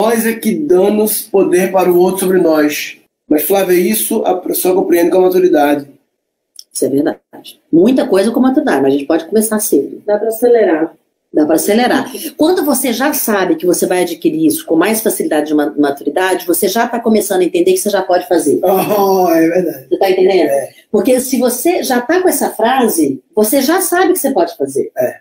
Nós é que damos poder para o outro sobre nós. Mas, Flávia, isso a pessoa compreende com a maturidade. Isso é verdade. Muita coisa com maturidade, mas a gente pode começar cedo. Dá para acelerar. Dá para acelerar. Quando você já sabe que você vai adquirir isso com mais facilidade de maturidade, você já está começando a entender que você já pode fazer. Oh, é verdade. Você está entendendo? É. Porque se você já está com essa frase, você já sabe que você pode fazer. É.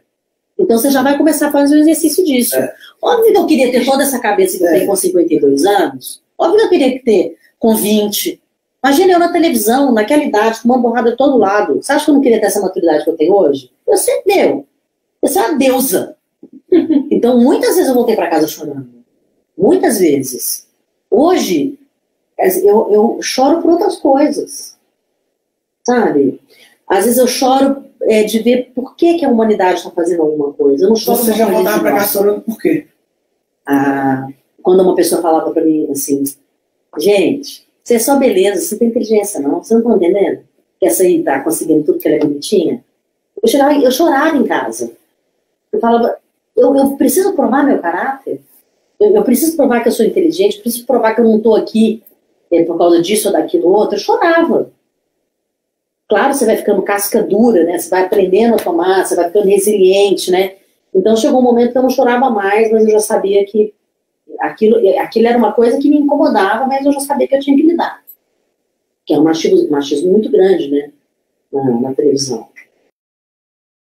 Então você já vai começar a fazer um exercício disso. É. Óbvio que eu queria ter toda essa cabeça que eu tenho é. com 52 anos. Óbvio que eu queria ter com 20. Imagina eu na televisão, naquela idade, com uma borrada de todo lado. Você acha que eu não queria ter essa maturidade que eu tenho hoje? Você deu. Você é uma deusa. Então, muitas vezes eu voltei para casa chorando. Muitas vezes. Hoje, eu, eu choro por outras coisas. Sabe? Às vezes eu choro é, de ver por que, que a humanidade está fazendo alguma coisa. Eu não choro Você já voltava para casa chorando por quê? Ah, quando uma pessoa falava para mim assim, gente, você é só beleza, você não tem inteligência não, você não está entendendo? Que essa aí tá conseguindo tudo que ela é bonitinha? Eu, chegava, eu chorava em casa. Eu falava, eu, eu preciso provar meu caráter. Eu, eu, preciso provar que eu sou inteligente, eu preciso provar que eu não estou aqui é, por causa disso ou daquilo outro. Eu chorava. Claro, você vai ficando casca dura, né? Você vai aprendendo a tomar, você vai ficando resiliente, né? Então chegou um momento que eu não chorava mais, mas eu já sabia que aquilo, aquilo era uma coisa que me incomodava, mas eu já sabia que eu tinha que lidar. Que é um machismo, machismo muito grande, né? Na, na televisão.